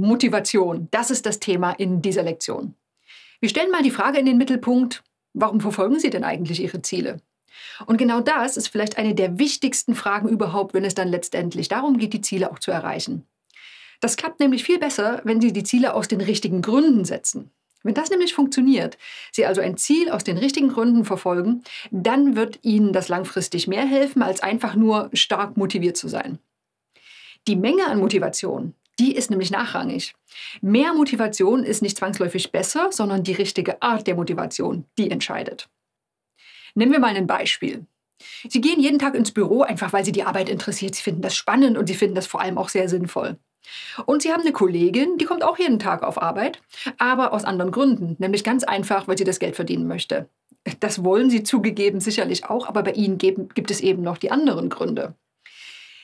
Motivation, das ist das Thema in dieser Lektion. Wir stellen mal die Frage in den Mittelpunkt, warum verfolgen Sie denn eigentlich Ihre Ziele? Und genau das ist vielleicht eine der wichtigsten Fragen überhaupt, wenn es dann letztendlich darum geht, die Ziele auch zu erreichen. Das klappt nämlich viel besser, wenn Sie die Ziele aus den richtigen Gründen setzen. Wenn das nämlich funktioniert, Sie also ein Ziel aus den richtigen Gründen verfolgen, dann wird Ihnen das langfristig mehr helfen, als einfach nur stark motiviert zu sein. Die Menge an Motivation, die ist nämlich nachrangig. Mehr Motivation ist nicht zwangsläufig besser, sondern die richtige Art der Motivation, die entscheidet. Nehmen wir mal ein Beispiel. Sie gehen jeden Tag ins Büro, einfach weil Sie die Arbeit interessiert. Sie finden das spannend und Sie finden das vor allem auch sehr sinnvoll. Und Sie haben eine Kollegin, die kommt auch jeden Tag auf Arbeit, aber aus anderen Gründen, nämlich ganz einfach, weil sie das Geld verdienen möchte. Das wollen Sie zugegeben sicherlich auch, aber bei Ihnen gibt es eben noch die anderen Gründe.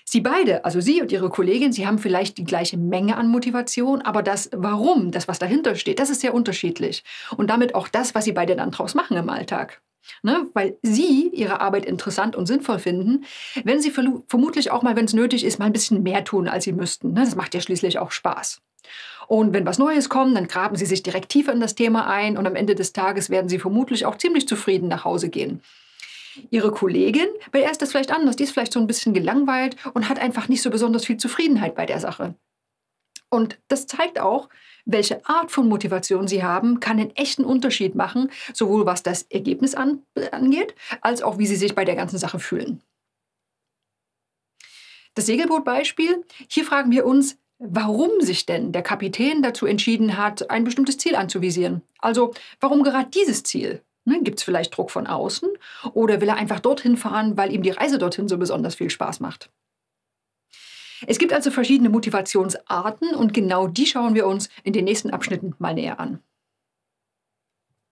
Sie beide, also Sie und Ihre Kollegin, Sie haben vielleicht die gleiche Menge an Motivation, aber das Warum, das, was dahinter steht, das ist sehr unterschiedlich. Und damit auch das, was Sie beide dann draus machen im Alltag. Ne? Weil Sie Ihre Arbeit interessant und sinnvoll finden, wenn Sie vermutlich auch mal, wenn es nötig ist, mal ein bisschen mehr tun, als Sie müssten. Ne? Das macht ja schließlich auch Spaß. Und wenn was Neues kommt, dann graben Sie sich direkt tiefer in das Thema ein und am Ende des Tages werden Sie vermutlich auch ziemlich zufrieden nach Hause gehen. Ihre Kollegin, bei der ist das vielleicht anders, die ist vielleicht so ein bisschen gelangweilt und hat einfach nicht so besonders viel Zufriedenheit bei der Sache. Und das zeigt auch, welche Art von Motivation Sie haben, kann einen echten Unterschied machen, sowohl was das Ergebnis an, angeht, als auch wie Sie sich bei der ganzen Sache fühlen. Das Segelbootbeispiel, hier fragen wir uns, warum sich denn der Kapitän dazu entschieden hat, ein bestimmtes Ziel anzuvisieren. Also warum gerade dieses Ziel? Ne, Gibt es vielleicht Druck von außen oder will er einfach dorthin fahren, weil ihm die Reise dorthin so besonders viel Spaß macht? Es gibt also verschiedene Motivationsarten und genau die schauen wir uns in den nächsten Abschnitten mal näher an.